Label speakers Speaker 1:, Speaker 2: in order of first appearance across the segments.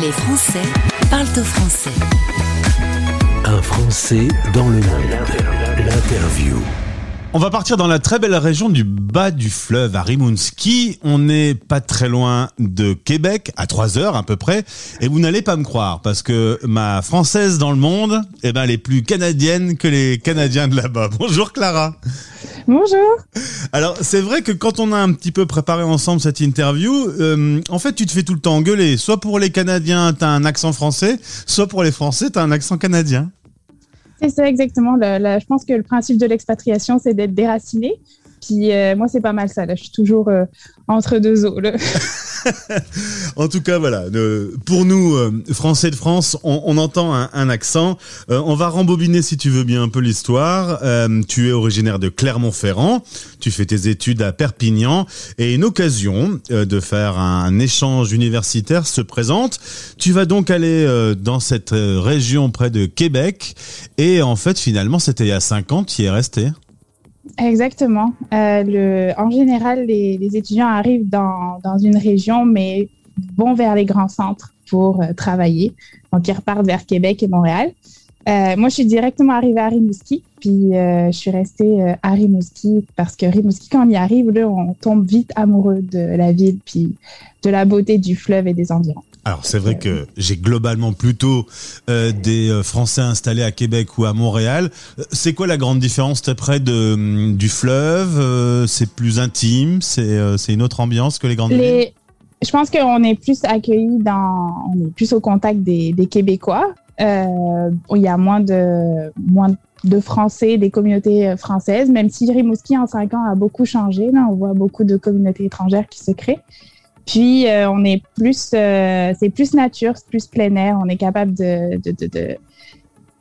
Speaker 1: Les Français parlent au français.
Speaker 2: Un Français dans le monde. L'interview.
Speaker 3: On va partir dans la très belle région du bas du fleuve, à Rimouski. On n'est pas très loin de Québec, à 3 heures à peu près. Et vous n'allez pas me croire, parce que ma française dans le monde, eh ben, elle est plus canadienne que les Canadiens de là-bas. Bonjour Clara.
Speaker 4: Bonjour.
Speaker 3: Alors, c'est vrai que quand on a un petit peu préparé ensemble cette interview, euh, en fait, tu te fais tout le temps engueuler. Soit pour les Canadiens, t'as un accent français, soit pour les Français, t'as un accent canadien.
Speaker 4: C'est exactement. Je pense que le principe de l'expatriation, c'est d'être déraciné. Euh, moi, c'est pas mal ça. Là. Je suis toujours euh, entre deux eaux.
Speaker 3: En tout cas, voilà. pour nous, euh, Français de France, on, entend un, un accent. On va rembobiner, si tu veux bien, un peu l'histoire. Tu es originaire de Clermont-Ferrand. Tu fais tes études à Perpignan. Et une occasion de faire un échange universitaire se présente. Tu vas donc aller dans cette région près de Québec. Et en fait, finalement, c'était il y a cinq ans, tu y es resté.
Speaker 4: Exactement. Euh, le, en général, les, les étudiants arrivent dans, dans une région, mais vont vers les grands centres pour euh, travailler. Donc, ils repartent vers Québec et Montréal. Euh, moi, je suis directement arrivée à Rimouski, puis euh, je suis restée euh, à Rimouski parce que Rimouski, quand on y arrive, là, on tombe vite amoureux de la ville, puis de la beauté du fleuve et des environs.
Speaker 3: Alors c'est vrai que j'ai globalement plutôt euh, des euh, Français installés à Québec ou à Montréal. Euh, C'est quoi la grande différence T'es près de, hum, du fleuve euh, C'est plus intime C'est euh, une autre ambiance que les grandes villes?
Speaker 4: Les, je pense qu'on est plus accueillis dans, on est plus au contact des, des Québécois. Il y a moins de, moins de Français, des communautés françaises, même si Rimouski en cinq ans a beaucoup changé. Là, on voit beaucoup de communautés étrangères qui se créent. Puis euh, on est plus, euh, c'est plus nature, c'est plus plein air. On est capable de, de, de, de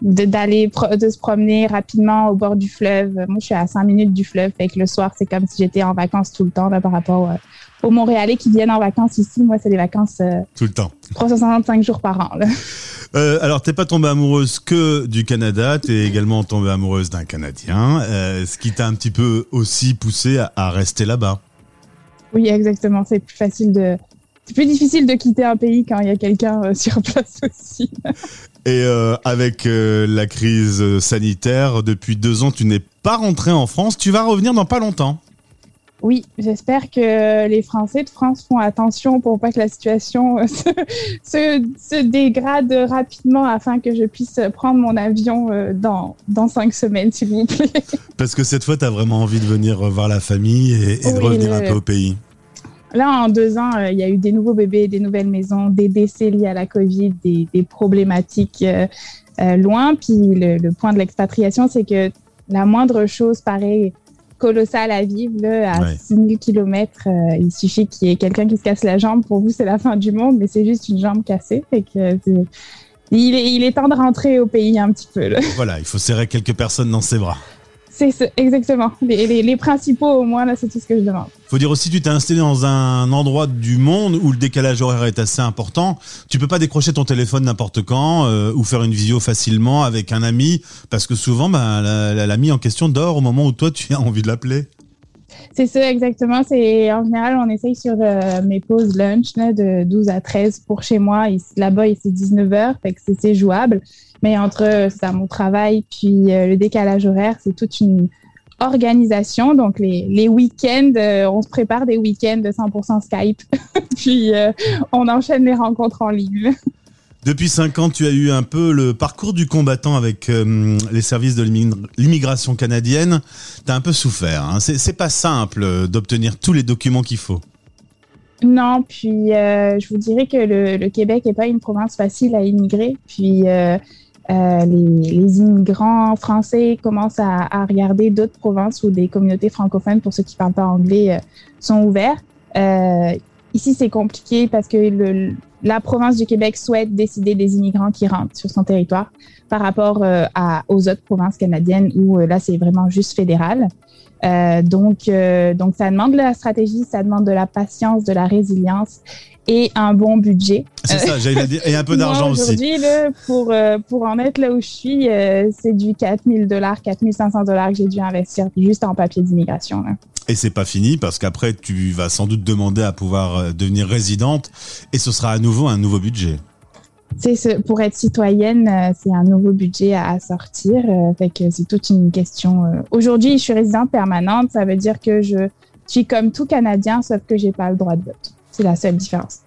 Speaker 4: de- d'aller de se promener rapidement au bord du fleuve. Moi, je suis à cinq minutes du fleuve, fait que le soir, c'est comme si j'étais en vacances tout le temps là, par rapport euh, aux Montréalais qui viennent en vacances ici. Moi, c'est des vacances euh,
Speaker 3: Tout le temps.
Speaker 4: 365 jours par an. Là.
Speaker 3: Euh, alors t'es pas tombée amoureuse que du Canada, t'es également tombée amoureuse d'un Canadien, euh, ce qui t'a un petit peu aussi poussé à, à rester là-bas.
Speaker 4: Oui, exactement. C'est plus facile de. Plus difficile de quitter un pays quand il y a quelqu'un euh, sur place aussi.
Speaker 3: Et euh, avec euh, la crise sanitaire, depuis deux ans, tu n'es pas rentré en France. Tu vas revenir dans pas longtemps.
Speaker 4: Oui, j'espère que les Français de France font attention pour pas que la situation se, se, se dégrade rapidement afin que je puisse prendre mon avion euh, dans, dans cinq semaines, s'il vous plaît.
Speaker 3: Parce que cette fois, tu as vraiment envie de venir voir la famille et, et de revenir
Speaker 4: le-
Speaker 3: un peu au pays.
Speaker 4: Là, en deux ans, euh, il y a eu des nouveaux bébés, des nouvelles maisons, des décès liés à la COVID, des, des problématiques euh, loin. Puis le, le point de l'expatriation, c'est que la moindre chose paraît colossale à vivre. Là, à
Speaker 3: Ouais.
Speaker 4: 6000 km, il suffit qu'il y ait quelqu'un qui se casse la jambe. Pour vous, c'est la fin du monde, mais c'est juste une jambe cassée. Fait que, euh, il, est, il est temps de rentrer au pays un petit peu. Là.
Speaker 3: Voilà, il faut serrer quelques personnes dans ses bras.
Speaker 4: C'est exactement. Les, les, principaux, au moins, là, c'est tout ce que je demande.
Speaker 3: Faut dire aussi, tu t'es installé dans un endroit du monde où le décalage horaire est assez important. Tu peux pas décrocher ton téléphone n'importe quand euh, ou faire une visio facilement avec un ami parce que souvent, la- l'ami en question dort au moment où toi tu as envie de l'appeler.
Speaker 4: C'est ça, exactement. C'est en général, on essaye sur euh, mes pauses lunch de 12 à 13 pour chez moi. Là-bas, c'est 19 heures, fait que c'est- jouable. Mais entre euh, ça, mon travail puis euh, le décalage horaire, c'est toute une organisation. Donc, les, week-ends, on se prépare des week-ends de 100% Skype. puis, on enchaîne les rencontres en ligne.
Speaker 3: Depuis cinq ans, tu as eu un peu le parcours du combattant avec euh, les services de l'immi- l'immigration canadienne. T'as un peu souffert. Hein. C'est pas simple euh, d'obtenir tous les documents qu'il faut.
Speaker 4: Non, puis euh, je vous dirais que le, Québec n'est pas une province facile à immigrer. Puis les, immigrants français commencent à, regarder d'autres provinces où des communautés francophones, pour ceux qui parlent pas anglais, sont ouverts. Euh, ici, c'est compliqué parce que le, la province du Québec souhaite décider des immigrants qui rentrent sur son territoire par rapport euh, aux autres provinces canadiennes où euh, là, c'est vraiment juste fédéral. Euh, donc, euh, donc, ça demande de la stratégie, ça demande de la patience, de la résilience et un bon budget.
Speaker 3: C'est ça, j'allais dire. Et un peu
Speaker 4: Moi,
Speaker 3: d'argent aussi.
Speaker 4: Aujourd'hui, pour, euh, pour en être là où je suis, euh, c'est du 4000 dollars, 4500 dollars que j'ai dû investir juste en papier d'immigration.
Speaker 3: Et c'est pas fini parce qu'après, tu vas sans doute demander à pouvoir euh, devenir résidente et ce sera à nouveau un nouveau budget.
Speaker 4: Pour être citoyenne, euh, c'est un nouveau budget à, sortir. Euh, fait que c'est toute une question. Euh. Aujourd'hui, je suis résidente permanente. Ça veut dire que je suis comme tout Canadien, sauf que j'ai pas le droit de vote. C'est la seule différence.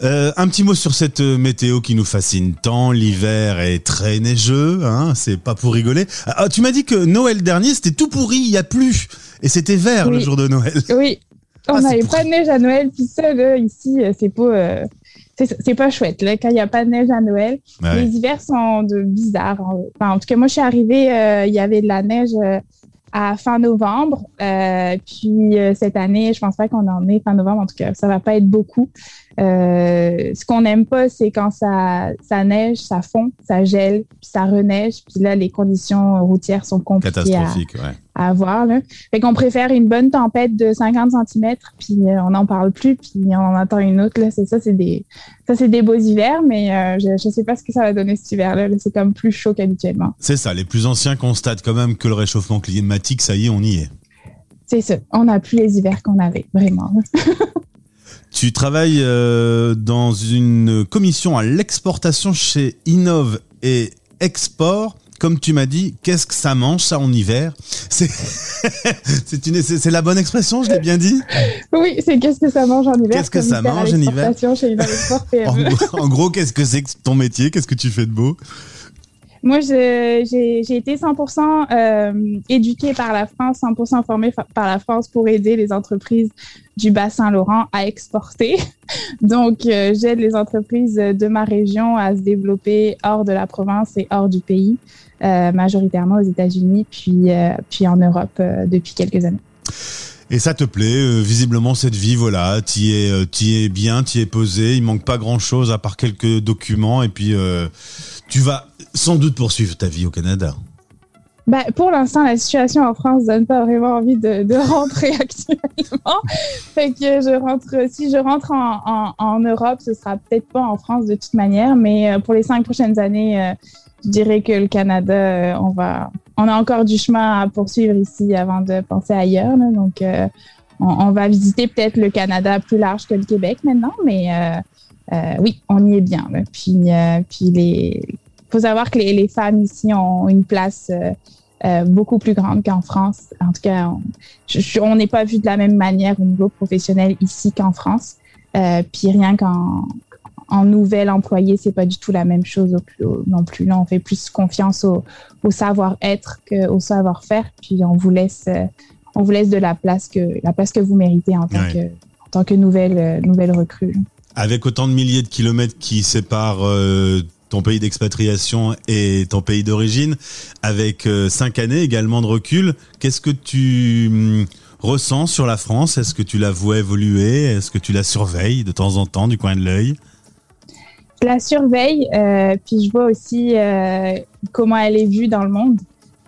Speaker 3: un petit mot sur cette météo qui nous fascine tant. L'hiver est très neigeux, hein, c'est pas pour rigoler. Ah, tu m'as dit que Noël dernier c'était tout pourri, il y a plus et c'était vert le jour de Noël.
Speaker 4: Oui, on ah, n'avait pas de neige à Noël, puis là, ici c'est pas c'est pas chouette là, quand il n'y a pas de neige à Noël. Les hivers sont de bizarres. Enfin, en tout cas, moi, je suis arrivée, euh, il y avait de la neige euh, à fin novembre. Euh, puis cette année, je pense pas qu'on en est fin novembre. En tout cas, ça va pas être beaucoup. Euh, ce qu'on n'aime pas, c'est quand ça, ça neige, ça fond, ça gèle, puis ça reneige. Puis là, les conditions routières sont compliquées à, à avoir. Là. Fait qu'on préfère une bonne tempête de 50 cm, puis euh, on n'en parle plus, puis on en attend une autre. Là. C'est ça, c'est des, ça, c'est des beaux hivers, mais euh, je ne sais pas ce que ça va donner cet hiver-là. c'est comme plus chaud qu'habituellement.
Speaker 3: C'est ça. Les plus anciens constatent quand même que le réchauffement climatique, ça y est, on y est.
Speaker 4: C'est ça. On n'a plus les hivers qu'on avait, vraiment.
Speaker 3: Tu travailles euh, dans une commission à l'exportation chez Innov et Export. Comme tu m'as dit, qu'est-ce que ça mange ça en hiver? C'est c'est la bonne expression, je l'ai bien dit?
Speaker 4: Oui, c'est qu'est-ce que ça mange en hiver?
Speaker 3: Qu'est-ce que ça mange en hiver?
Speaker 4: chez
Speaker 3: en, en gros, qu'est-ce que c'est ton métier? Qu'est-ce que tu fais de beau?
Speaker 4: Moi, j'ai été 100% euh, éduquée par la France, 100% formée par la France pour aider les entreprises du Bas-Saint-Laurent à exporter. Donc, euh, j'aide les entreprises de ma région à se développer hors de la province et hors du pays, euh, majoritairement aux États-Unis, puis, euh, puis en Europe euh, depuis quelques années.
Speaker 3: Et ça te plaît, euh, visiblement cette vie, voilà, tu es, euh, es bien, tu es posé, il manque pas grand chose à part quelques documents et puis euh, tu vas sans doute poursuivre ta vie au Canada.
Speaker 4: Bah, pour l'instant, la situation en France donne pas vraiment envie de, rentrer actuellement. je rentre, si je rentre en, en, en Europe, ce sera peut-être pas en France de toute manière, mais pour les cinq prochaines années, je dirais que le Canada, on va, on a encore du chemin à poursuivre ici avant de penser ailleurs. donc, euh, on, va visiter peut-être le Canada plus large que le Québec maintenant, mais euh, euh, oui, on y est bien. Puis, puis les, faut savoir que les, femmes ici ont une place beaucoup plus grande qu'en France. En tout cas, on n'est pas vu de la même manière au niveau professionnel ici qu'en France. puis rien qu'en en nouvel employé, c'est pas du tout la même chose non plus. Là, on fait plus confiance au, savoir-être qu'au savoir-faire. Puis on vous laisse, euh, on vous laisse de la place que la place que vous méritez en tant que en tant que nouvelle euh, nouvelle recrue.
Speaker 3: Avec autant de milliers de kilomètres qui séparent euh, ton pays d'expatriation et ton pays d'origine, avec cinq années également de recul, qu'est-ce que tu hum, ressens sur la France? Est-ce que tu la vois évoluer? Est-ce que tu la surveilles de temps en temps du coin de l'œil?
Speaker 4: La surveille, euh, puis je vois aussi euh, comment elle est vue dans le monde,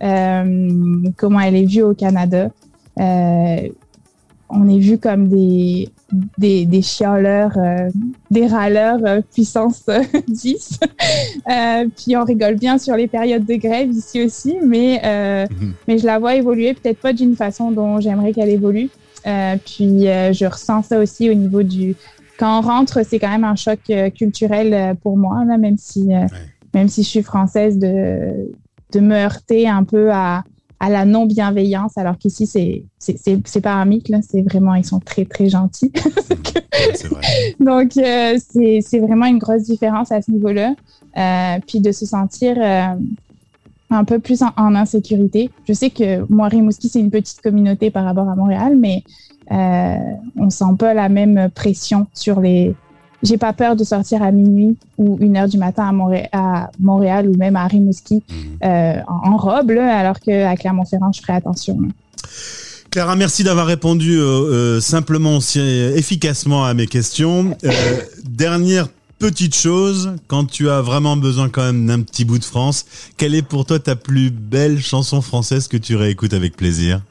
Speaker 4: euh, comment elle est vue au Canada. Euh, on est vu comme des, des, des chialeurs, euh, des râleurs euh, puissance 10. puis on rigole bien sur les périodes de grève ici aussi, mais, mhm. mais je la vois évoluer peut-être pas d'une façon dont j'aimerais qu'elle évolue. puis je ressens ça aussi au niveau du, quand on rentre, c'est quand même un choc euh, culturel euh, pour moi, même si, euh, même si je suis française, de, de me heurter un peu à, à la non-bienveillance, alors qu'ici, c'est, c'est, pas un mythe, c'est vraiment, ils sont très, très gentils. Donc, c'est vraiment une grosse différence à ce niveau-là. puis de se sentir un peu plus en, insécurité. Je sais que moi, Rimouski, c'est une petite communauté par rapport à Montréal, mais euh, on sent pas la même pression sur les. J'ai pas peur de sortir à minuit ou une heure du matin à, Montréal, à Montréal ou même à Rimouski mhm. euh, en, robe, alors qu'à Clermont-Ferrand, je ferai attention.
Speaker 3: Clara, merci d'avoir répondu euh, euh, simplement aussi efficacement à mes questions. Dernière petite chose, quand tu as vraiment besoin quand même d'un petit bout de France, quelle est pour toi ta plus belle chanson française que tu réécoutes avec plaisir?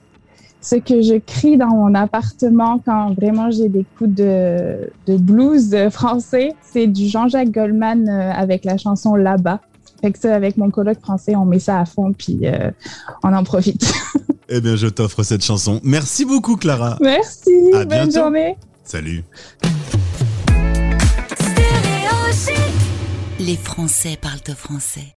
Speaker 4: Ce que je crie dans mon appartement quand vraiment j'ai des coups de, de blues français, c'est du Jean-Jacques Goldman euh, avec la chanson Là-bas. Fait que ça, avec mon colloque français, on met ça à fond, puis euh, on en profite.
Speaker 3: eh bien, je t'offre cette chanson. Merci beaucoup, Clara.
Speaker 4: Merci. bonne journée.
Speaker 3: Salut.
Speaker 1: Les Français parlent au français.